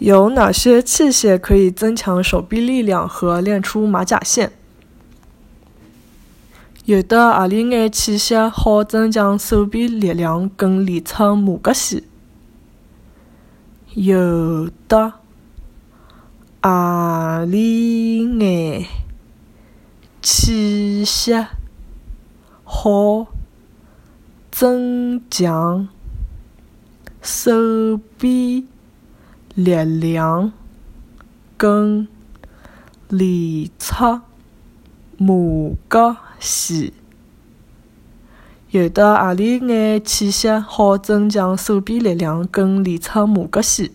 有哪些器械可以增强手臂力量和练出马甲线？有的阿里眼器械好增强手臂力量跟练出马甲线？有的阿里眼器械好增强手臂？力量跟练出马甲线。有的阿里眼器械好增强手臂力量跟练出马甲线？